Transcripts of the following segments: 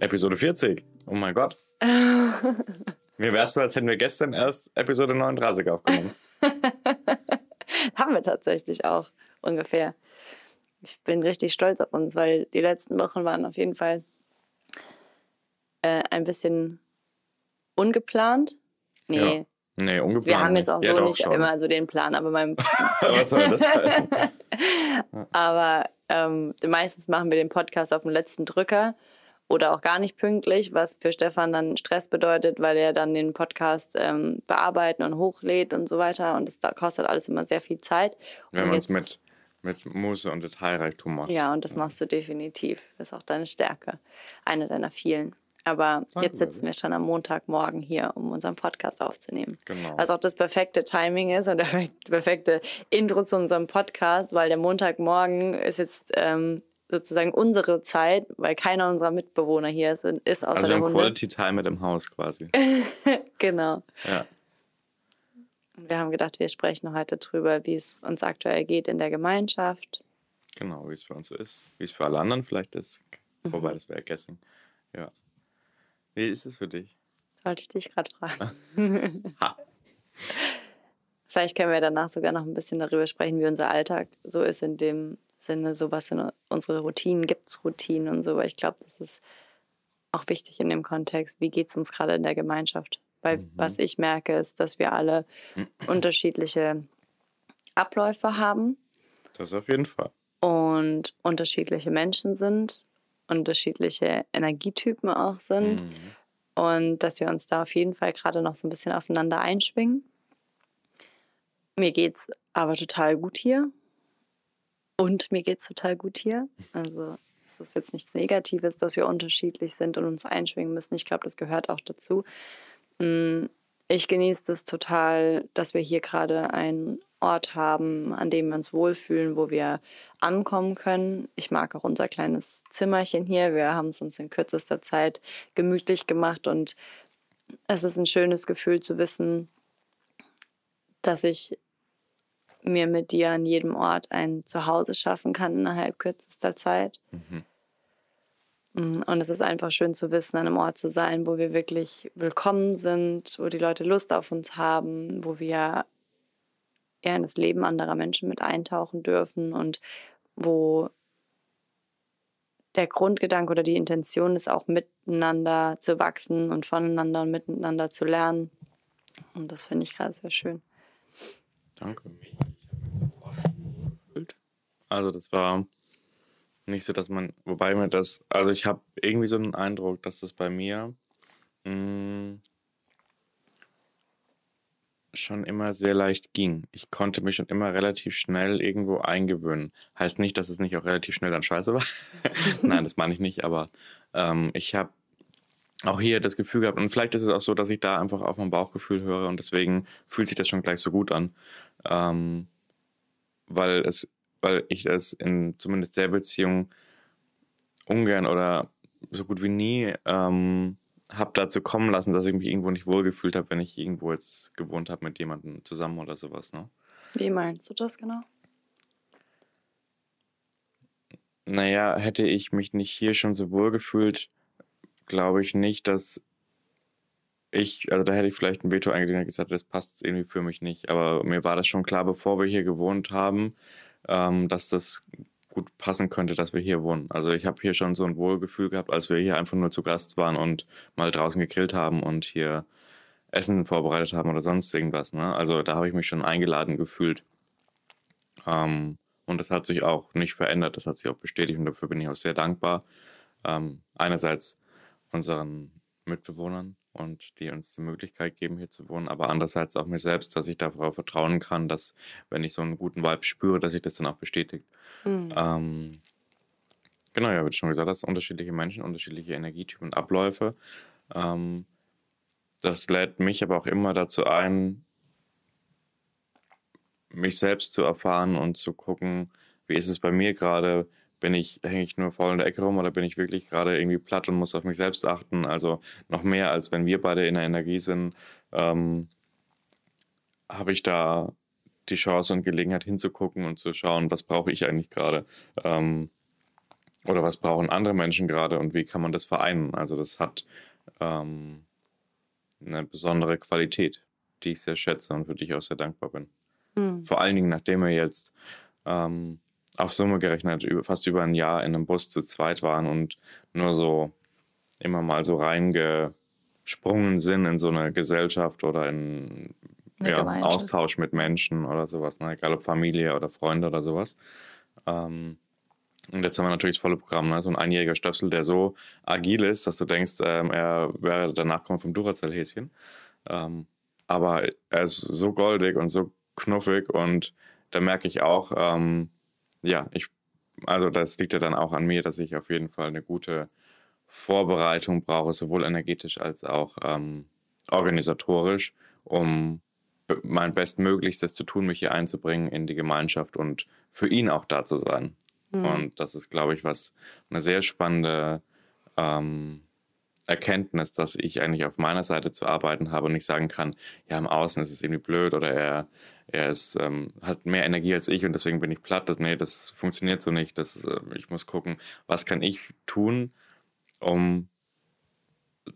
Episode 40. Oh mein Gott. Mir wär's so, als hätten wir gestern erst Episode 39 aufgenommen. Haben wir tatsächlich auch ungefähr. Ich bin richtig stolz auf uns, weil die letzten Wochen waren auf jeden Fall äh, ein bisschen ungeplant. Nee. Ja. Nee, ungeplant. Wir haben jetzt auch ja, so nicht schon. immer so den Plan, aber mein. Was soll das heißen? aber ähm, meistens machen wir den Podcast auf dem letzten Drücker oder auch gar nicht pünktlich, was für Stefan dann Stress bedeutet, weil er dann den Podcast ähm, bearbeiten und hochlädt und so weiter. Und das kostet alles immer sehr viel Zeit. Wenn man es mit, mit Muße und Detailreichtum macht. Ja, und das machst du definitiv. Das ist auch deine Stärke. Eine deiner vielen. Aber Danke, jetzt sitzen wir schon am Montagmorgen hier, um unseren Podcast aufzunehmen. Genau. Was auch das perfekte Timing ist und der perfekte Intro zu unserem Podcast, weil der Montagmorgen ist jetzt ähm, sozusagen unsere Zeit, weil keiner unserer Mitbewohner hier ist, ist außer also der Hunde. Quality Time mit dem Haus quasi. genau. Ja. Wir haben gedacht, wir sprechen heute drüber, wie es uns aktuell geht in der Gemeinschaft. Genau, wie es für uns so ist. Wie es für alle anderen vielleicht ist. Mhm. Wobei, das wäre Guessing. Ja. Wie ist es für dich? Sollte ich dich gerade fragen. Vielleicht können wir danach sogar noch ein bisschen darüber sprechen, wie unser Alltag so ist in dem Sinne, so was sind unsere Routinen, gibt es Routinen und so, weil ich glaube, das ist auch wichtig in dem Kontext, wie geht es uns gerade in der Gemeinschaft. Weil mhm. was ich merke, ist, dass wir alle unterschiedliche Abläufe haben. Das auf jeden Fall. Und unterschiedliche Menschen sind, unterschiedliche Energietypen auch sind. Mhm. Und dass wir uns da auf jeden Fall gerade noch so ein bisschen aufeinander einschwingen. Mir geht es aber total gut hier. Und mir geht es total gut hier. Also es ist jetzt nichts Negatives, dass wir unterschiedlich sind und uns einschwingen müssen. Ich glaube, das gehört auch dazu. Mm, ich genieße das total, dass wir hier gerade einen Ort haben, an dem wir uns wohlfühlen, wo wir ankommen können. Ich mag auch unser kleines Zimmerchen hier. Wir haben es uns in kürzester Zeit gemütlich gemacht und es ist ein schönes Gefühl zu wissen, dass ich mir mit dir an jedem Ort ein Zuhause schaffen kann innerhalb kürzester Zeit. Mhm. Mm, und es ist einfach schön zu wissen, an einem Ort zu sein, wo wir wirklich willkommen sind, wo die Leute Lust auf uns haben, wo wir ja, in das Leben anderer Menschen mit eintauchen dürfen und wo der Grundgedanke oder die Intention ist auch miteinander zu wachsen und voneinander und miteinander zu lernen. Und das finde ich gerade sehr schön. Danke. Also das war nicht so, dass man, wobei mir das, also ich habe irgendwie so einen Eindruck, dass das bei mir mh, mm, schon immer sehr leicht ging. Ich konnte mich schon immer relativ schnell irgendwo eingewöhnen. Heißt nicht, dass es nicht auch relativ schnell dann scheiße war. Nein, das meine ich nicht, aber ähm, ich habe auch hier das Gefühl gehabt, und vielleicht ist es auch so, dass ich da einfach auf mein Bauchgefühl höre und deswegen fühlt sich das schon gleich so gut an. Ähm, weil es, weil ich das in zumindest der Beziehung ungern oder so gut wie nie ähm, habe dazu kommen lassen, dass ich mich irgendwo nicht wohlgefühlt habe, wenn ich irgendwo jetzt gewohnt habe mit jemandem zusammen oder sowas. Ne? Wie meinst du das genau? Naja, hätte ich mich nicht hier schon so wohl gefühlt, glaube ich nicht, dass ich, also da hätte ich vielleicht ein Veto eingelegt und gesagt, das passt irgendwie für mich nicht. Aber mir war das schon klar, bevor wir hier gewohnt haben, ähm, dass das gut passen könnte, dass wir hier wohnen. Also ich habe hier schon so ein Wohlgefühl gehabt, als wir hier einfach nur zu Gast waren und mal draußen gegrillt haben und hier Essen vorbereitet haben oder sonst irgendwas. Ne? Also da habe ich mich schon eingeladen gefühlt. Ähm, und das hat sich auch nicht verändert, das hat sich auch bestätigt und dafür bin ich auch sehr dankbar. Ähm, einerseits unseren Mitbewohnern und die uns die Möglichkeit geben, hier zu wohnen, aber andererseits auch mir selbst, dass ich darauf vertrauen kann, dass, wenn ich so einen guten Vibe spüre, dass sich das dann auch bestätigt. Mhm. Ähm, genau, ja, wie du schon gesagt hast, unterschiedliche Menschen, unterschiedliche Energietypen und Abläufe. Ähm, das lädt mich aber auch immer dazu ein, mich selbst zu erfahren und zu gucken, wie ist es bei mir gerade, bin ich, hänge ich nur faul in der Ecke rum oder bin ich wirklich gerade irgendwie platt und muss auf mich selbst achten? Also noch mehr, als wenn wir beide in der Energie sind, ähm, habe ich da die Chance und Gelegenheit hinzugucken und zu schauen, was brauche ich eigentlich gerade. Ähm, oder was brauchen andere Menschen gerade und wie kann man das vereinen. Also das hat ähm, eine besondere Qualität, die ich sehr schätze und für die ich auch sehr dankbar bin. Mhm. Vor allen Dingen, nachdem wir jetzt ähm, auf Summe gerechnet fast über ein Jahr in einem Bus zu zweit waren und nur so immer mal so reingesprungen sind in so eine Gesellschaft oder in ja, Austausch mit Menschen oder sowas, ne? egal ob Familie oder Freunde oder sowas. Ähm, und jetzt haben wir natürlich das volle Programm, ne? so ein einjähriger Stöpsel, der so agil ist, dass du denkst, ähm, er wäre der Nachkomme vom Duracell-Häschen. Ähm, aber er ist so goldig und so knuffig und da merke ich auch, ähm, ja, ich, also das liegt ja dann auch an mir, dass ich auf jeden Fall eine gute Vorbereitung brauche, sowohl energetisch als auch ähm, organisatorisch, um mein Bestmöglichstes zu tun, mich hier einzubringen in die Gemeinschaft und für ihn auch da zu sein. Mhm. Und das ist, glaube ich, was eine sehr spannende ähm, Erkenntnis, dass ich eigentlich auf meiner Seite zu arbeiten habe und nicht sagen kann, ja, im Außen ist es irgendwie blöd oder er, er ist, ähm, hat mehr Energie als ich und deswegen bin ich platt. Das, nee, das funktioniert so nicht. Das, äh, ich muss gucken, was kann ich tun, um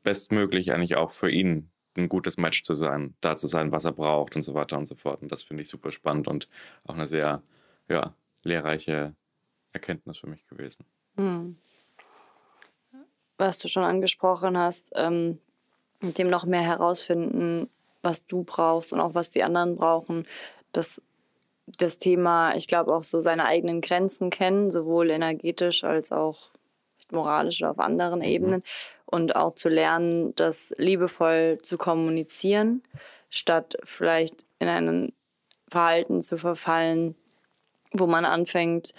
bestmöglich eigentlich auch für ihn ein gutes Match zu sein, da zu sein, was er braucht und so weiter und so fort. Und das finde ich super spannend und auch eine sehr ja, lehrreiche Erkenntnis für mich gewesen. Hm. Was du schon angesprochen hast, ähm, mit dem noch mehr herausfinden, was du brauchst und auch was die anderen brauchen, das, das Thema, ich glaube auch so seine eigenen Grenzen kennen, sowohl energetisch als auch moralisch oder auf anderen mhm. Ebenen und auch zu lernen, das liebevoll zu kommunizieren, statt vielleicht in ein Verhalten zu verfallen, wo man anfängt,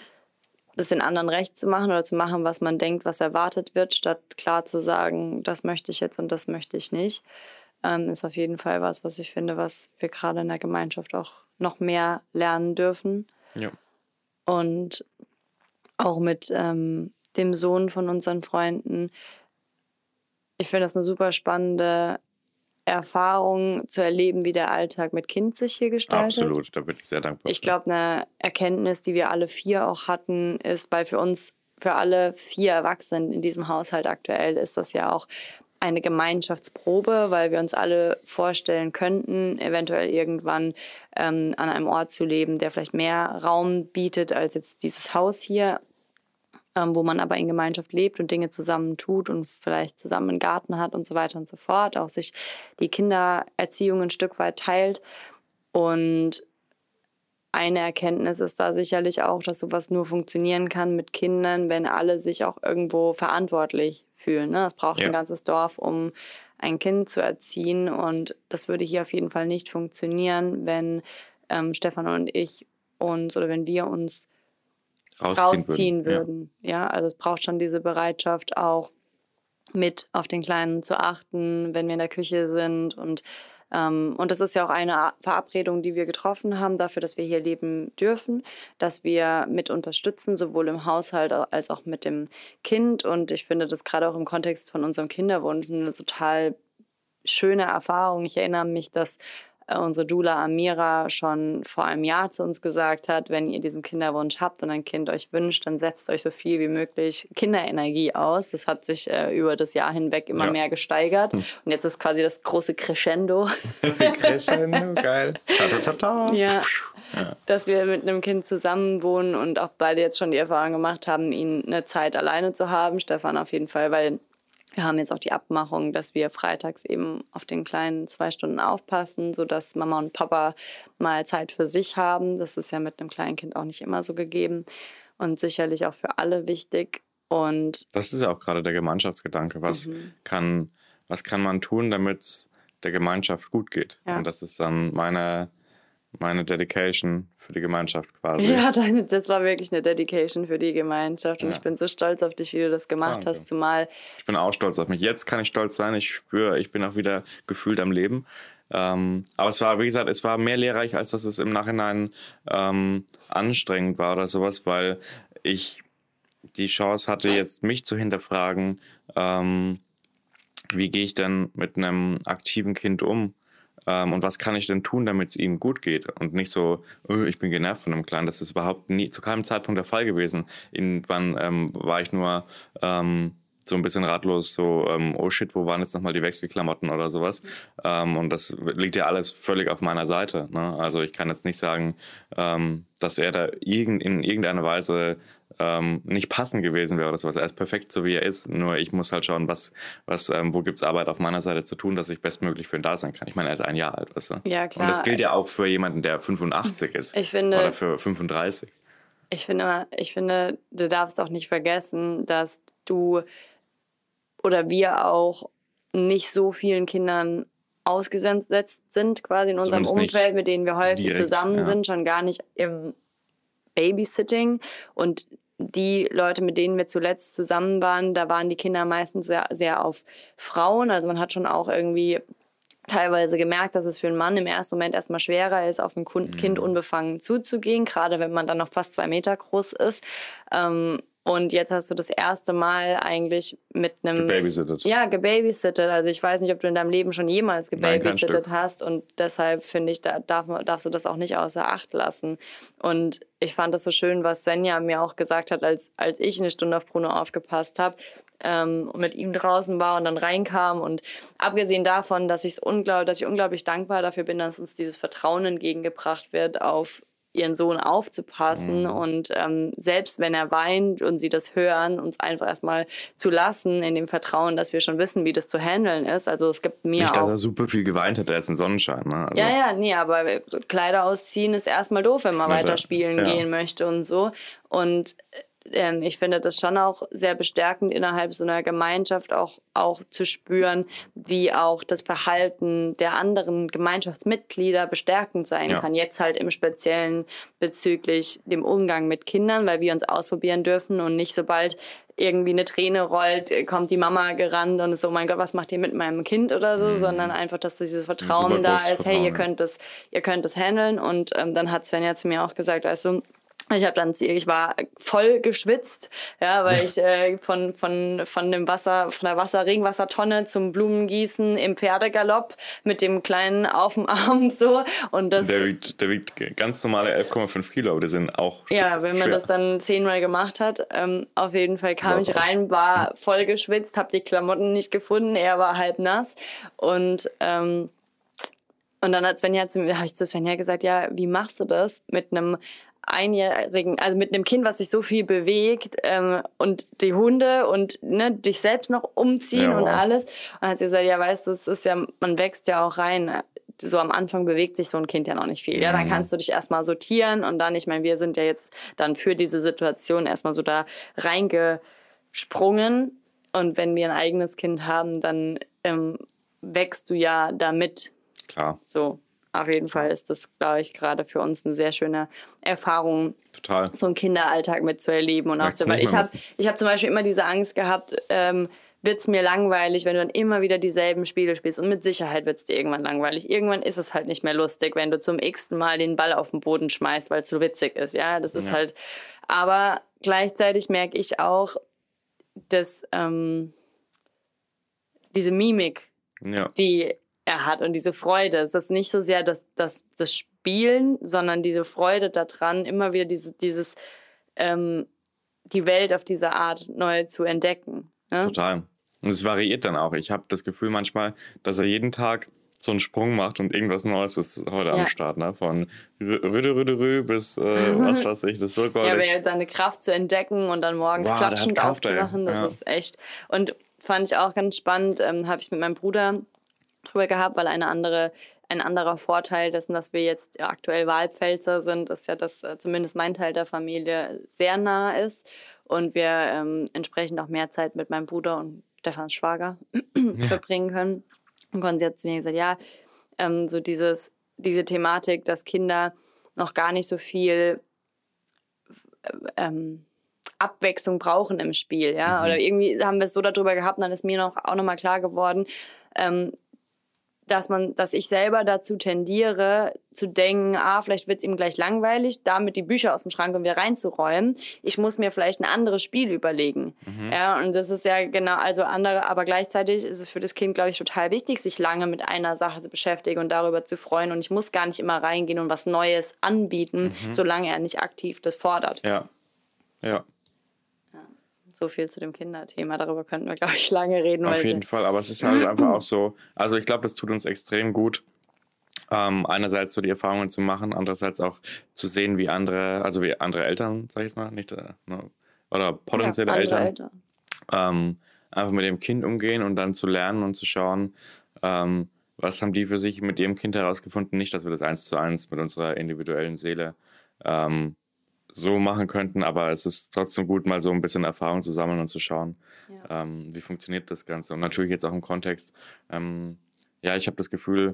das den anderen recht zu machen oder zu machen, was man denkt, was erwartet wird, statt klar zu sagen, das möchte ich jetzt und das möchte ich nicht, ähm, ist auf jeden Fall was, was ich finde, was wir gerade in der Gemeinschaft auch noch mehr lernen dürfen. Ja. Und auch mit ähm, dem Sohn von unseren Freunden. Ich finde das eine super spannende Erfahrung zu erleben, wie der Alltag mit Kind sich hier gestaltet. Absolut, da bin ich sehr dankbar. Ich glaube, eine Erkenntnis, die wir alle vier auch hatten, ist, weil für uns, für alle vier Erwachsenen in diesem Haushalt aktuell, ist das ja auch eine Gemeinschaftsprobe, weil wir uns alle vorstellen könnten, eventuell irgendwann ähm, an einem Ort zu leben, der vielleicht mehr Raum bietet als jetzt dieses Haus hier ähm, wo man aber in Gemeinschaft lebt und Dinge zusammen tut und vielleicht zusammen einen Garten hat und so weiter und so fort, auch sich die Kindererziehung ein Stück weit teilt. Und eine Erkenntnis ist da sicherlich auch, dass sowas nur funktionieren kann mit Kindern, wenn alle sich auch irgendwo verantwortlich fühlen. Ne? Es braucht ja. ein ganzes Dorf, um ein Kind zu erziehen. Und das würde hier auf jeden Fall nicht funktionieren, wenn ähm, Stefan und ich uns oder wenn wir uns rausziehen, rausziehen würden. würden. Ja. ja, also es braucht schon diese Bereitschaft auch mit auf den Kleinen zu achten, wenn wir in der Küche sind und und das ist ja auch eine Verabredung, die wir getroffen haben, dafür, dass wir hier leben dürfen, dass wir mit unterstützen, sowohl im Haushalt als auch mit dem Kind. Und ich finde das gerade auch im Kontext von unserem Kinderwunsch eine total schöne Erfahrung. Ich erinnere mich, dass unsere Dula Amira schon vor einem Jahr zu uns gesagt hat, wenn ihr diesen Kinderwunsch habt und ein Kind euch wünscht, dann setzt euch so viel wie möglich Kinderenergie aus. Das hat sich äh, über das Jahr hinweg immer ja. mehr gesteigert. Hm. Und jetzt ist quasi das große Crescendo. Crescendo, geil. Ta -ta -ta ja. ja. Dass wir mit einem Kind zusammenwohnen und auch beide jetzt schon die Erfahrung gemacht haben, ihn eine Zeit alleine zu haben. Stefan auf jeden Fall, weil wir haben jetzt auch die Abmachung, dass wir freitags eben auf den Kleinen zwei Stunden aufpassen, sodass Mama und Papa mal Zeit für sich haben. Das ist ja mit einem kleinen Kind auch nicht immer so gegeben und sicherlich auch für alle wichtig. Und das ist ja auch gerade der Gemeinschaftsgedanke. Was, mhm. kann, was kann man tun, damit es der Gemeinschaft gut geht? Ja. Und das ist dann meine meine Dedication für die Gemeinschaft quasi. Ja, deine, das war wirklich eine Dedication für die Gemeinschaft und ja. ich bin so stolz auf dich, wie du das gemacht Danke. hast, zumal. Ich bin auch stolz auf mich. Jetzt kann ich stolz sein. Ich spüre, ich bin auch wieder gefühlt am Leben. Ähm, aber es war, wie gesagt, es war mehr lehrreich, als dass es im Nachhinein ähm, anstrengend war oder sowas, weil ich die Chance hatte, jetzt mich zu hinterfragen, ähm, wie gehe ich denn mit einem aktiven Kind um? Ähm, und was kann ich denn tun, damit es ihnen gut geht? Und nicht so, oh, ich bin genervt von einem Clan. Das ist überhaupt nie, zu keinem Zeitpunkt der Fall gewesen. Irgendwann ähm, war ich nur ähm, so ein bisschen ratlos, so, ähm, oh shit, wo waren jetzt nochmal die Wechselklamotten oder sowas? Ähm, und das liegt ja alles völlig auf meiner Seite. Ne? Also ich kann jetzt nicht sagen, ähm, dass er da irgend, in irgendeiner Weise ähm, nicht passend gewesen wäre oder sowas. Er ist perfekt, so wie er ist. Nur ich muss halt schauen, was, was, ähm, wo gibt es Arbeit auf meiner Seite zu tun, dass ich bestmöglich für ihn da sein kann. Ich meine, er ist ein Jahr alt, weißt du? Ja, klar. Und das gilt ja auch für jemanden, der 85 ist. Ich finde, oder für 35. Ich finde, ich finde, du darfst auch nicht vergessen, dass du oder wir auch nicht so vielen Kindern ausgesetzt sind, quasi in unserem Zumindest Umfeld, mit denen wir häufig direkt, zusammen ja. sind, schon gar nicht im Babysitting. Und die Leute, mit denen wir zuletzt zusammen waren, da waren die Kinder meistens sehr, sehr auf Frauen. Also man hat schon auch irgendwie teilweise gemerkt, dass es für einen Mann im ersten Moment erstmal schwerer ist, auf ein Kind unbefangen zuzugehen, gerade wenn man dann noch fast zwei Meter groß ist. Ähm, und jetzt hast du das erste Mal eigentlich mit einem. Gebabysittet. Ja, gebabysittet. Also ich weiß nicht, ob du in deinem Leben schon jemals gebabysittet hast. Und deshalb finde ich, da darf, darfst du das auch nicht außer Acht lassen. Und ich fand das so schön, was Senja mir auch gesagt hat, als, als ich eine Stunde auf Bruno aufgepasst habe. Ähm, und mit ihm draußen war und dann reinkam. Und abgesehen davon, dass, ich's unglaublich, dass ich unglaublich dankbar dafür bin, dass uns dieses Vertrauen entgegengebracht wird auf ihren Sohn aufzupassen mhm. und ähm, selbst wenn er weint und sie das hören, uns einfach erstmal zu lassen, in dem Vertrauen, dass wir schon wissen, wie das zu handeln ist. Also es gibt mir Nicht, auch... dass er super viel geweint hat, er ist ein Sonnenschein. Ne? Also ja, ja, nee, aber Kleider ausziehen ist erstmal doof, wenn man weiter spielen ja. gehen möchte und so. Und ähm, ich finde das schon auch sehr bestärkend, innerhalb so einer Gemeinschaft auch, auch zu spüren, wie auch das Verhalten der anderen Gemeinschaftsmitglieder bestärkend sein ja. kann. Jetzt halt im Speziellen bezüglich dem Umgang mit Kindern, weil wir uns ausprobieren dürfen und nicht sobald irgendwie eine Träne rollt, kommt die Mama gerannt und ist so, oh mein Gott, was macht ihr mit meinem Kind oder so, mhm. sondern einfach, dass dieses Vertrauen da ist, hey, ihr könnt das, ihr könnt das handeln und ähm, dann hat Sven ja zu mir auch gesagt, also ich habe dann zu ihr, ich war voll geschwitzt, ja, weil ich äh, von, von, von dem Wasser, von der Wasser, Regenwassertonne zum Blumengießen im Pferdegalopp mit dem Kleinen auf dem Arm so. Und das, der, wiegt, der wiegt ganz normale 11,5 Kilo, aber die sind auch. Ja, wenn man das dann zehnmal gemacht hat, ähm, auf jeden Fall kam ich rein, war voll geschwitzt, habe die Klamotten nicht gefunden, er war halb nass und ähm, und dann hat Svenja zu mir, habe ich zu Svenja gesagt, ja, wie machst du das mit einem einjährigen, also mit einem Kind, was sich so viel bewegt ähm, und die Hunde und ne, dich selbst noch umziehen ja. und alles. Und hat sie gesagt, ja, weißt du, es ist ja, man wächst ja auch rein. So am Anfang bewegt sich so ein Kind ja noch nicht viel. Ja, dann mhm. kannst du dich erstmal sortieren und dann, ich meine, wir sind ja jetzt dann für diese Situation erstmal so da reingesprungen. Und wenn wir ein eigenes Kind haben, dann ähm, wächst du ja damit. Klar. So. Auf jeden Fall ist das, glaube ich, gerade für uns eine sehr schöne Erfahrung, Total. so einen Kinderalltag mitzuerleben. Und auch so, weil ich habe hab zum Beispiel immer diese Angst gehabt, ähm, wird es mir langweilig, wenn du dann immer wieder dieselben Spiele spielst. Und mit Sicherheit wird es dir irgendwann langweilig. Irgendwann ist es halt nicht mehr lustig, wenn du zum x-ten Mal den Ball auf den Boden schmeißt, weil es so witzig ist. Ja, das ist ja. halt. Aber gleichzeitig merke ich auch, dass ähm, diese Mimik, ja. die er hat und diese Freude. Es ist nicht so sehr das, das, das Spielen, sondern diese Freude daran, immer wieder diese, dieses, ähm, die Welt auf diese Art neu zu entdecken. Ne? Total. Und es variiert dann auch. Ich habe das Gefühl manchmal, dass er jeden Tag so einen Sprung macht und irgendwas Neues ist heute ja. am Start, ne? Von Rüde, Rüde, Rü bis äh, was weiß ich, das ist so goldig. Ja, seine Kraft zu entdecken und dann morgens wow, klatschend aufzumachen, das ja. ist echt. Und fand ich auch ganz spannend, ähm, habe ich mit meinem Bruder drüber gehabt, weil eine andere, ein anderer Vorteil dessen, dass wir jetzt aktuell Wahlpfälzer sind, ist ja, dass äh, zumindest mein Teil der Familie sehr nah ist und wir ähm, entsprechend auch mehr Zeit mit meinem Bruder und Stefans Schwager ja. verbringen können. Und Konzi hat zu mir gesagt, ja, ähm, so dieses, diese Thematik, dass Kinder noch gar nicht so viel äh, ähm, Abwechslung brauchen im Spiel, ja. Mhm. Oder irgendwie haben wir es so darüber gehabt, und dann ist mir noch, auch nochmal klar geworden, ähm, dass man, dass ich selber dazu tendiere, zu denken, ah, vielleicht wird es ihm gleich langweilig, damit die Bücher aus dem Schrank und wieder reinzuräumen. Ich muss mir vielleicht ein anderes Spiel überlegen. Mhm. Ja, und das ist ja genau, also andere, aber gleichzeitig ist es für das Kind, glaube ich, total wichtig, sich lange mit einer Sache zu beschäftigen und darüber zu freuen. Und ich muss gar nicht immer reingehen und was Neues anbieten, mhm. solange er nicht aktiv das fordert. Ja. Ja. So viel zu dem Kinderthema. Darüber könnten wir, glaube ich, lange reden. Auf jeden Fall. Aber es ist halt einfach auch so. Also, ich glaube, das tut uns extrem gut. Ähm, einerseits so die Erfahrungen zu machen, andererseits auch zu sehen, wie andere, also wie andere Eltern, sag ich mal, nicht, äh, ne, oder potenzielle ja, Eltern, Eltern. Ähm, einfach mit dem Kind umgehen und dann zu lernen und zu schauen, ähm, was haben die für sich mit ihrem Kind herausgefunden. Nicht, dass wir das eins zu eins mit unserer individuellen Seele ähm, so machen könnten, aber es ist trotzdem gut, mal so ein bisschen Erfahrung zu sammeln und zu schauen, ja. ähm, wie funktioniert das Ganze. Und natürlich jetzt auch im Kontext, ähm, ja, ich habe das Gefühl,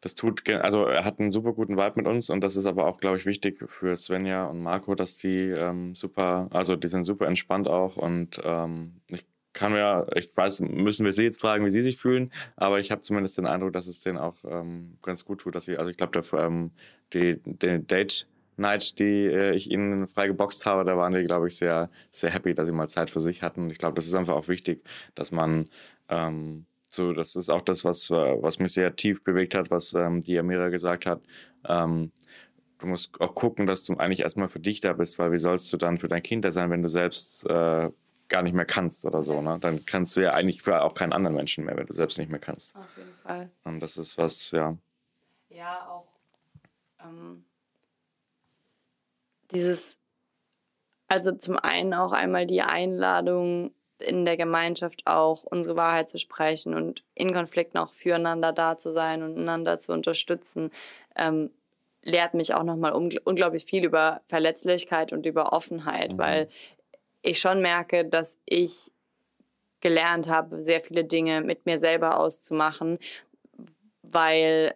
das tut, also er hat einen super guten Vibe mit uns und das ist aber auch, glaube ich, wichtig für Svenja und Marco, dass die ähm, super, also die sind super entspannt auch und ähm, ich kann mir, ich weiß, müssen wir sie jetzt fragen, wie sie sich fühlen, aber ich habe zumindest den Eindruck, dass es denen auch ähm, ganz gut tut, dass sie, also ich glaube, ähm, die, die Date Night, die äh, ich ihnen frei geboxt habe, da waren die, glaube ich, sehr, sehr happy, dass sie mal Zeit für sich hatten. Ich glaube, das ist einfach auch wichtig, dass man ähm, so, das ist auch das, was, was mich sehr tief bewegt hat, was ähm, die Amira gesagt hat. Ähm, du musst auch gucken, dass du eigentlich erstmal für dich da bist, weil wie sollst du dann für dein Kind da sein, wenn du selbst äh, gar nicht mehr kannst oder so. Ne? Dann kannst du ja eigentlich für auch keinen anderen Menschen mehr, wenn du selbst nicht mehr kannst. Auf jeden Fall. Und das ist was, ja. Ja, auch ähm, dieses, also zum einen auch einmal die Einladung in der Gemeinschaft auch unsere Wahrheit zu sprechen und in Konflikten auch füreinander da zu sein und einander zu unterstützen, ähm, lehrt mich auch nochmal unglaublich viel über Verletzlichkeit und über Offenheit, mhm. weil ich schon merke, dass ich gelernt habe, sehr viele Dinge mit mir selber auszumachen, weil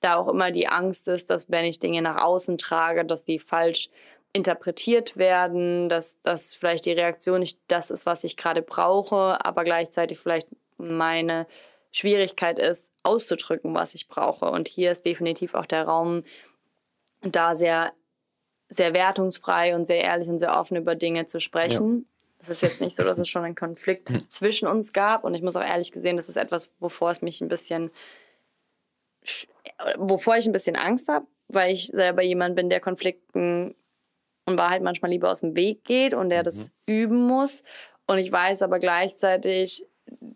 da auch immer die Angst ist, dass wenn ich Dinge nach außen trage, dass die falsch interpretiert werden, dass das vielleicht die Reaktion nicht das ist, was ich gerade brauche, aber gleichzeitig vielleicht meine Schwierigkeit ist, auszudrücken, was ich brauche. Und hier ist definitiv auch der Raum, da sehr, sehr wertungsfrei und sehr ehrlich und sehr offen über Dinge zu sprechen. Es ist jetzt nicht so, dass es schon einen Konflikt zwischen uns gab. Und ich muss auch ehrlich gesehen, das ist etwas, wovor es mich ein bisschen wovor ich ein bisschen Angst habe, weil ich selber jemand bin, der Konflikten und Wahrheit manchmal lieber aus dem Weg geht und der das mhm. üben muss. Und ich weiß aber gleichzeitig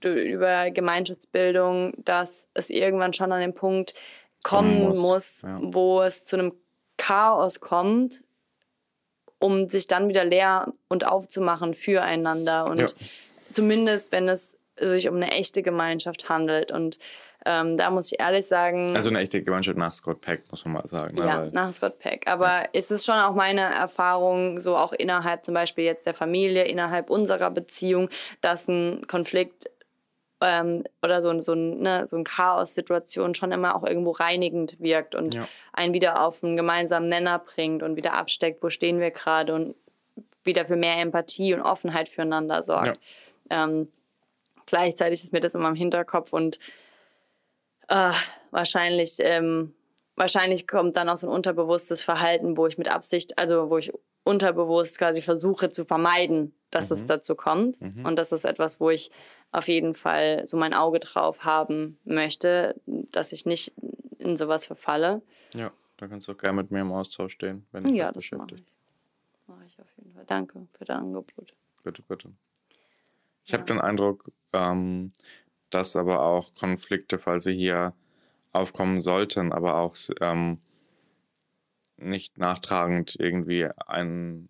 über Gemeinschaftsbildung, dass es irgendwann schon an den Punkt kommen muss, muss ja. wo es zu einem Chaos kommt, um sich dann wieder leer und aufzumachen füreinander. Und ja. zumindest, wenn es sich um eine echte Gemeinschaft handelt. Und ähm, da muss ich ehrlich sagen. Also eine echte Gemeinschaft nach Scott Peck, muss man mal sagen. Ne? Ja, nach Scott Peck. Aber ja. es ist schon auch meine Erfahrung, so auch innerhalb zum Beispiel jetzt der Familie, innerhalb unserer Beziehung, dass ein Konflikt ähm, oder so, so, ne, so eine Chaos-Situation schon immer auch irgendwo reinigend wirkt und ja. einen wieder auf einen gemeinsamen Nenner bringt und wieder absteckt, wo stehen wir gerade und wieder für mehr Empathie und Offenheit füreinander sorgt. Ja. Ähm, gleichzeitig ist mir das immer im Hinterkopf und äh, wahrscheinlich, ähm, wahrscheinlich kommt dann auch so ein unterbewusstes Verhalten, wo ich mit Absicht, also wo ich unterbewusst quasi versuche zu vermeiden, dass mhm. es dazu kommt. Mhm. Und das ist etwas, wo ich auf jeden Fall so mein Auge drauf haben möchte, dass ich nicht in sowas verfalle. Ja, da kannst du auch gerne mit mir im Austausch stehen, wenn ich ja, das beschäftigt. Mache ich. Mach ich auf jeden Fall. Danke für dein Angebot. Bitte, bitte. Ich ja. habe den Eindruck, ähm, dass aber auch Konflikte, falls sie hier aufkommen sollten, aber auch ähm, nicht nachtragend irgendwie ein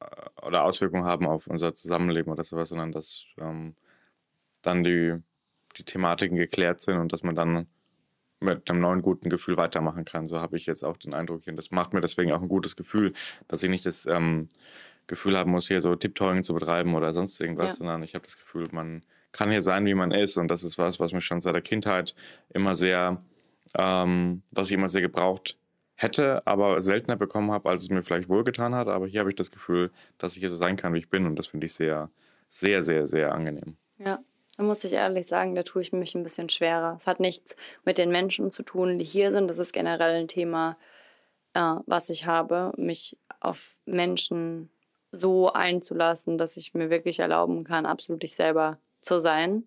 äh, oder Auswirkungen haben auf unser Zusammenleben oder sowas, sondern dass ähm, dann die, die Thematiken geklärt sind und dass man dann mit einem neuen guten Gefühl weitermachen kann. So habe ich jetzt auch den Eindruck. Und das macht mir deswegen auch ein gutes Gefühl, dass ich nicht das ähm, Gefühl haben muss, hier so Tiptoeing zu betreiben oder sonst irgendwas, ja. sondern ich habe das Gefühl, man kann hier sein, wie man ist. Und das ist was, was mich schon seit der Kindheit immer sehr, ähm, was ich immer sehr gebraucht hätte, aber seltener bekommen habe, als es mir vielleicht wohlgetan hat. Aber hier habe ich das Gefühl, dass ich hier so sein kann, wie ich bin. Und das finde ich sehr, sehr, sehr, sehr angenehm. Ja, Da muss ich ehrlich sagen, da tue ich mich ein bisschen schwerer. Es hat nichts mit den Menschen zu tun, die hier sind. Das ist generell ein Thema, äh, was ich habe, mich auf Menschen so einzulassen, dass ich mir wirklich erlauben kann, absolut ich selber zu sein.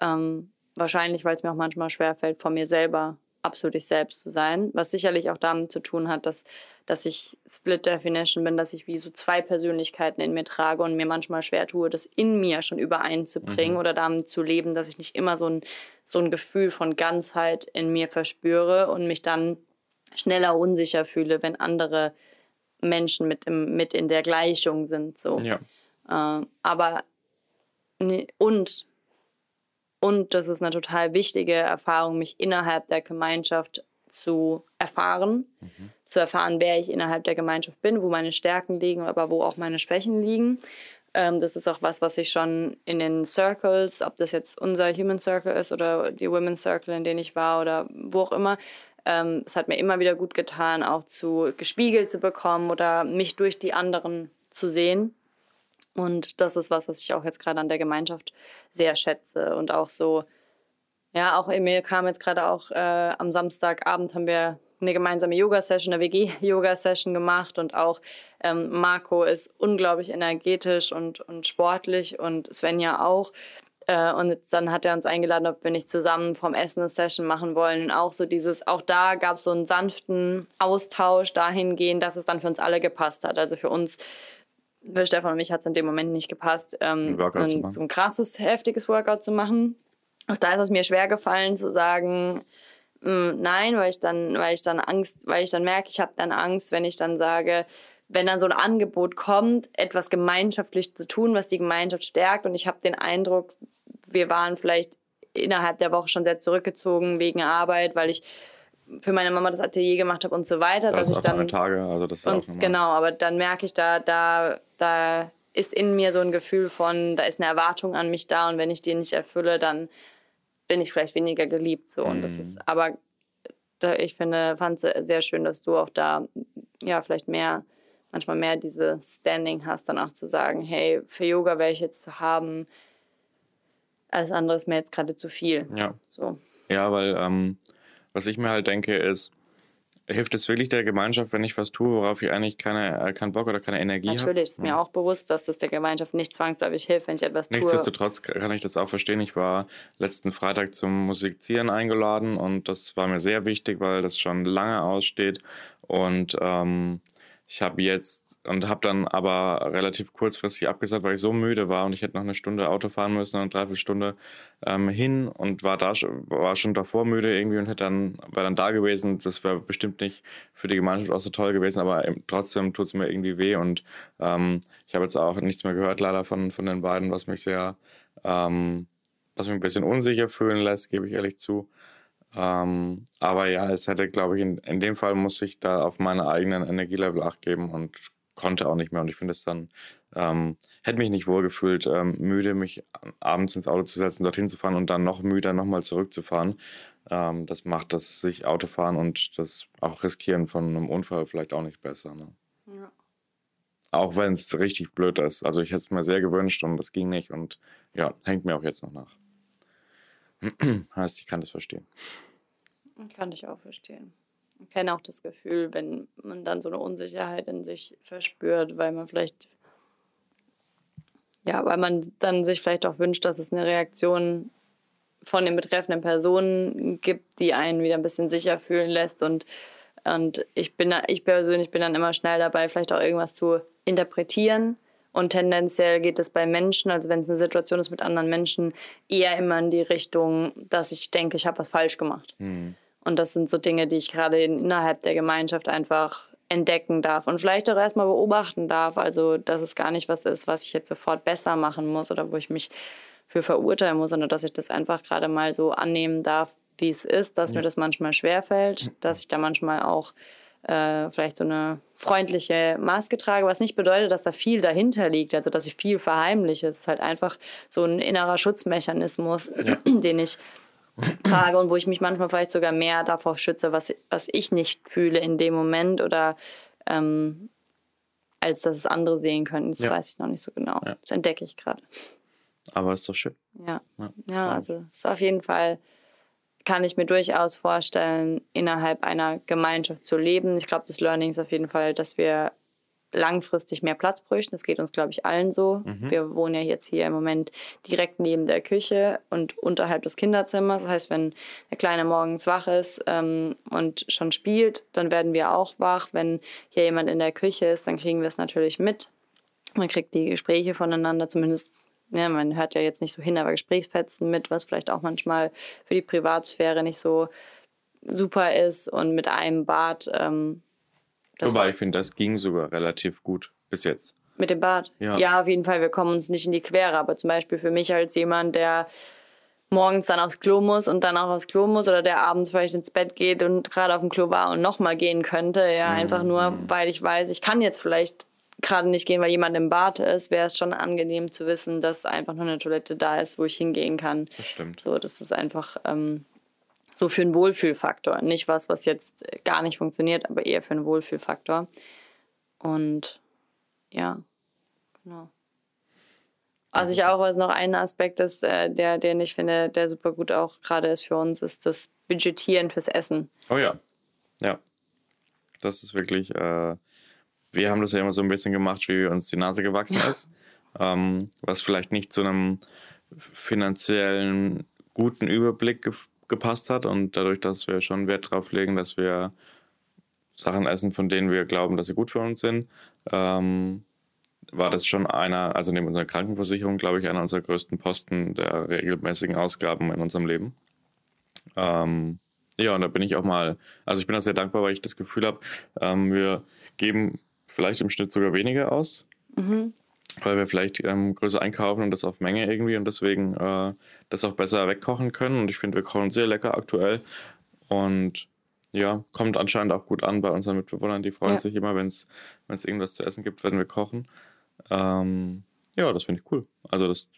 Ähm, wahrscheinlich, weil es mir auch manchmal schwerfällt, von mir selber absolut ich selbst zu sein, was sicherlich auch damit zu tun hat, dass, dass ich Split Definition bin, dass ich wie so zwei Persönlichkeiten in mir trage und mir manchmal schwer tue, das in mir schon übereinzubringen mhm. oder damit zu leben, dass ich nicht immer so ein, so ein Gefühl von Ganzheit in mir verspüre und mich dann schneller unsicher fühle, wenn andere Menschen mit, im, mit in der Gleichung sind. So. Ja. Äh, aber und und das ist eine total wichtige Erfahrung, mich innerhalb der Gemeinschaft zu erfahren, mhm. zu erfahren, wer ich innerhalb der Gemeinschaft bin, wo meine Stärken liegen, aber wo auch meine Schwächen liegen. Ähm, das ist auch was, was ich schon in den Circles, ob das jetzt unser Human Circle ist oder die Women's Circle, in denen ich war oder wo auch immer, ähm, es hat mir immer wieder gut getan, auch zu gespiegelt zu bekommen oder mich durch die anderen zu sehen. Und das ist was, was ich auch jetzt gerade an der Gemeinschaft sehr schätze und auch so, ja, auch mir kam jetzt gerade auch äh, am Samstagabend haben wir eine gemeinsame Yoga-Session, eine WG-Yoga-Session gemacht und auch ähm, Marco ist unglaublich energetisch und, und sportlich und Svenja auch. Äh, und dann hat er uns eingeladen, ob wir nicht zusammen vom Essen eine Session machen wollen. Und auch so dieses, auch da gab es so einen sanften Austausch dahingehend, dass es dann für uns alle gepasst hat. Also für uns für Stefan und mich hat es in dem Moment nicht gepasst, ähm, ein, so ein krasses, heftiges Workout zu machen. Auch da ist es mir schwer gefallen zu sagen, mh, mm, nein, weil ich dann, weil ich dann Angst, weil ich dann merke, ich habe dann Angst, wenn ich dann sage, wenn dann so ein Angebot kommt, etwas gemeinschaftlich zu tun, was die Gemeinschaft stärkt. Und ich habe den Eindruck, wir waren vielleicht innerhalb der Woche schon sehr zurückgezogen wegen Arbeit, weil ich für meine Mama das Atelier gemacht habe und so weiter, das dass ich dann Tage, also das ist und, genau, aber dann merke ich da, da, da ist in mir so ein Gefühl von, da ist eine Erwartung an mich da und wenn ich die nicht erfülle, dann bin ich vielleicht weniger geliebt so und das mhm. ist, aber da, ich finde, fand es sehr schön, dass du auch da ja vielleicht mehr manchmal mehr diese Standing hast, danach zu sagen, hey, für Yoga wäre ich jetzt zu haben, alles andere ist mir jetzt gerade zu viel. Ja. So. Ja, weil ähm, was ich mir halt denke, ist, hilft es wirklich der Gemeinschaft, wenn ich was tue, worauf ich eigentlich keine, äh, keinen Bock oder keine Energie habe? Natürlich, hab? ist mir ja. auch bewusst, dass das der Gemeinschaft nicht zwangsläufig hilft, wenn ich etwas tue. Nichtsdestotrotz kann ich das auch verstehen. Ich war letzten Freitag zum Musizieren eingeladen und das war mir sehr wichtig, weil das schon lange aussteht. Und ähm, ich habe jetzt und habe dann aber relativ kurzfristig abgesagt, weil ich so müde war und ich hätte noch eine Stunde Auto fahren müssen und eine Dreiviertelstunde ähm, hin und war da war schon davor müde irgendwie und hätte dann war dann da gewesen. Das wäre bestimmt nicht für die Gemeinschaft auch so toll gewesen, aber trotzdem tut es mir irgendwie weh und ähm, ich habe jetzt auch nichts mehr gehört leider von von den beiden, was mich sehr ähm, was mich ein bisschen unsicher fühlen lässt, gebe ich ehrlich zu. Ähm, aber ja, es hätte, glaube ich, in, in dem Fall muss ich da auf meine eigenen Energielevel acht geben und konnte auch nicht mehr. Und ich finde es dann, ähm, hätte mich nicht wohlgefühlt, ähm, müde, mich abends ins Auto zu setzen, dorthin zu fahren und dann noch müder nochmal zurückzufahren. Ähm, das macht das sich Autofahren und das auch Riskieren von einem Unfall vielleicht auch nicht besser. Ne? Ja. Auch wenn es richtig blöd ist. Also ich hätte es mir sehr gewünscht und das ging nicht und ja, hängt mir auch jetzt noch nach. heißt, ich kann das verstehen. Kann ich auch verstehen kenne auch das Gefühl, wenn man dann so eine Unsicherheit in sich verspürt, weil man vielleicht, ja, weil man dann sich vielleicht auch wünscht, dass es eine Reaktion von den betreffenden Personen gibt, die einen wieder ein bisschen sicher fühlen lässt und und ich bin ich persönlich bin dann immer schnell dabei, vielleicht auch irgendwas zu interpretieren. Und tendenziell geht es bei Menschen, also wenn es eine Situation ist mit anderen Menschen, eher immer in die Richtung, dass ich denke, ich habe was falsch gemacht. Mhm. Und das sind so Dinge, die ich gerade innerhalb der Gemeinschaft einfach entdecken darf und vielleicht auch erstmal beobachten darf. Also, dass es gar nicht was ist, was ich jetzt sofort besser machen muss oder wo ich mich für verurteilen muss, sondern dass ich das einfach gerade mal so annehmen darf, wie es ist, dass ja. mir das manchmal schwerfällt, dass ich da manchmal auch äh, vielleicht so eine freundliche Maske trage, was nicht bedeutet, dass da viel dahinter liegt, also dass ich viel verheimliche. Es ist halt einfach so ein innerer Schutzmechanismus, ja. den ich trage und wo ich mich manchmal vielleicht sogar mehr davor schütze, was, was ich nicht fühle in dem Moment oder ähm, als dass es andere sehen können. Das ja. weiß ich noch nicht so genau. Ja. Das entdecke ich gerade. Aber ist doch schön. Ja, ja, ja also ist auf jeden Fall kann ich mir durchaus vorstellen, innerhalb einer Gemeinschaft zu leben. Ich glaube, das Learning ist auf jeden Fall, dass wir langfristig mehr Platz bräuchten. Das geht uns, glaube ich, allen so. Mhm. Wir wohnen ja jetzt hier im Moment direkt neben der Küche und unterhalb des Kinderzimmers. Das heißt, wenn der Kleine morgens wach ist ähm, und schon spielt, dann werden wir auch wach. Wenn hier jemand in der Küche ist, dann kriegen wir es natürlich mit. Man kriegt die Gespräche voneinander, zumindest ja, man hört ja jetzt nicht so hin, aber Gesprächsfetzen mit, was vielleicht auch manchmal für die Privatsphäre nicht so super ist und mit einem Bad ähm, Wobei ich finde, das ging sogar relativ gut bis jetzt. Mit dem Bad? Ja. ja, auf jeden Fall. Wir kommen uns nicht in die Quere. Aber zum Beispiel für mich als jemand, der morgens dann aufs Klo muss und dann auch aufs Klo muss oder der abends vielleicht ins Bett geht und gerade auf dem Klo war und nochmal gehen könnte. Ja, mhm. einfach nur, weil ich weiß, ich kann jetzt vielleicht gerade nicht gehen, weil jemand im Bad ist, wäre es schon angenehm zu wissen, dass einfach nur eine Toilette da ist, wo ich hingehen kann. Das stimmt. So, das ist einfach ähm, so für einen Wohlfühlfaktor. Nicht was, was jetzt gar nicht funktioniert, aber eher für einen Wohlfühlfaktor. Und ja, genau. Was ich auch, was noch ein Aspekt ist, äh, der, den ich finde, der super gut auch gerade ist für uns, ist das Budgetieren fürs Essen. Oh ja. Ja. Das ist wirklich, äh, wir haben das ja immer so ein bisschen gemacht, wie uns die Nase gewachsen ist. ähm, was vielleicht nicht zu einem finanziellen guten Überblick gepasst hat und dadurch, dass wir schon Wert darauf legen, dass wir Sachen essen, von denen wir glauben, dass sie gut für uns sind, ähm, war das schon einer, also neben unserer Krankenversicherung, glaube ich, einer unserer größten Posten der regelmäßigen Ausgaben in unserem Leben. Ähm, ja, und da bin ich auch mal, also ich bin auch sehr dankbar, weil ich das Gefühl habe, ähm, wir geben vielleicht im Schnitt sogar weniger aus. Mhm weil wir vielleicht ähm, größer einkaufen und das auf Menge irgendwie und deswegen äh, das auch besser wegkochen können. Und ich finde, wir kochen sehr lecker aktuell und ja, kommt anscheinend auch gut an bei unseren Mitbewohnern. Die freuen ja. sich immer, wenn es irgendwas zu essen gibt, wenn wir kochen. Ähm, ja, das finde ich cool. Also das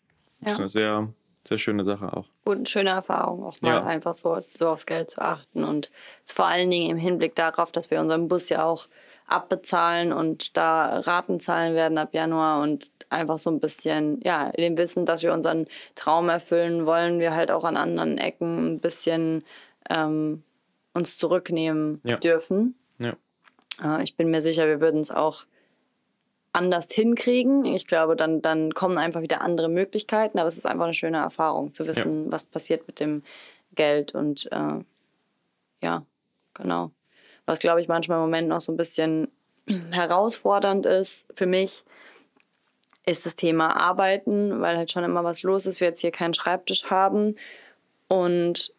ja. ist eine sehr, sehr schöne Sache auch. Und eine schöne Erfahrung, auch mal ja. einfach so, so aufs Geld zu achten. Und vor allen Dingen im Hinblick darauf, dass wir unseren Bus ja auch abbezahlen und da Raten zahlen werden ab Januar und einfach so ein bisschen, ja, in dem Wissen, dass wir unseren Traum erfüllen, wollen wir halt auch an anderen Ecken ein bisschen ähm, uns zurücknehmen ja. dürfen. Ja. Äh, ich bin mir sicher, wir würden es auch anders hinkriegen. Ich glaube, dann, dann kommen einfach wieder andere Möglichkeiten, aber es ist einfach eine schöne Erfahrung zu wissen, ja. was passiert mit dem Geld und äh, ja, genau. Was, glaube ich, manchmal im Moment noch so ein bisschen herausfordernd ist für mich, ist das Thema Arbeiten, weil halt schon immer was los ist, wir jetzt hier keinen Schreibtisch haben und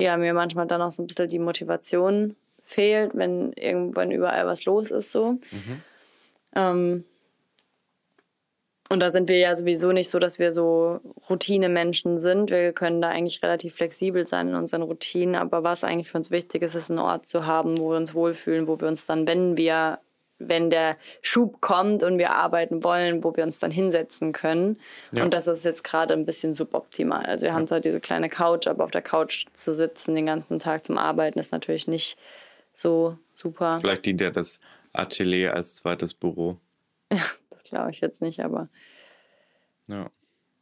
ja, mir manchmal dann auch so ein bisschen die Motivation fehlt, wenn irgendwann überall was los ist so. Mhm. Ähm, und da sind wir ja sowieso nicht so, dass wir so Routinemenschen sind. Wir können da eigentlich relativ flexibel sein in unseren Routinen. Aber was eigentlich für uns wichtig ist, ist einen Ort zu haben, wo wir uns wohlfühlen, wo wir uns dann, wenn wir, wenn der Schub kommt und wir arbeiten wollen, wo wir uns dann hinsetzen können. Ja. Und das ist jetzt gerade ein bisschen suboptimal. Also wir ja. haben zwar diese kleine Couch, aber auf der Couch zu sitzen den ganzen Tag zum Arbeiten ist natürlich nicht so super. Vielleicht dient ja das Atelier als zweites Büro. glaube ich jetzt nicht, aber. Ja.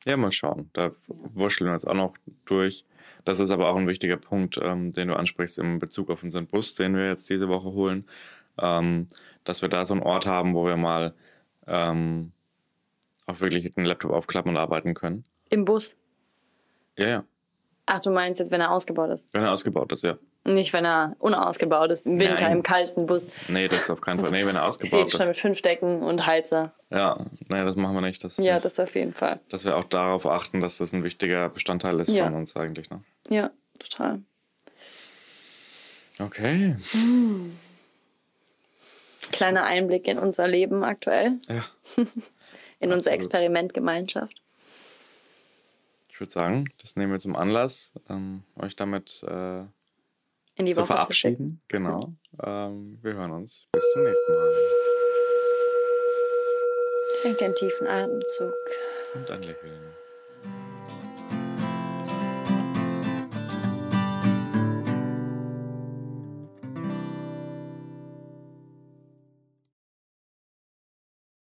Ja, mal schauen. Da wurschteln wir uns auch noch durch. Das ist aber auch ein wichtiger Punkt, ähm, den du ansprichst in Bezug auf unseren Bus, den wir jetzt diese Woche holen. Ähm, dass wir da so einen Ort haben, wo wir mal ähm, auch wirklich den Laptop aufklappen und arbeiten können. Im Bus? Ja, ja. Ach, du meinst jetzt, wenn er ausgebaut ist? Wenn er ausgebaut ist, ja. Nicht, wenn er unausgebaut ist, im Winter, Nein. im kalten Bus. Nee, das ist auf keinen Fall. Nee, wenn er ausgebaut ist. schon mit fünf Decken und Heizer. Ja, nee, das machen wir nicht. Das ja, nicht. das auf jeden Fall. Dass wir auch darauf achten, dass das ein wichtiger Bestandteil ist ja. von uns eigentlich. Ne? Ja, total. Okay. Hm. Kleiner Einblick in unser Leben aktuell. Ja. in unsere Experimentgemeinschaft. Ich würde sagen, das nehmen wir zum Anlass, ähm, euch damit äh, in die zu Woche verabschieden. Zu genau. Ähm, wir hören uns. Bis zum nächsten Mal. Schenk dir einen tiefen Atemzug. Und ein Lächeln.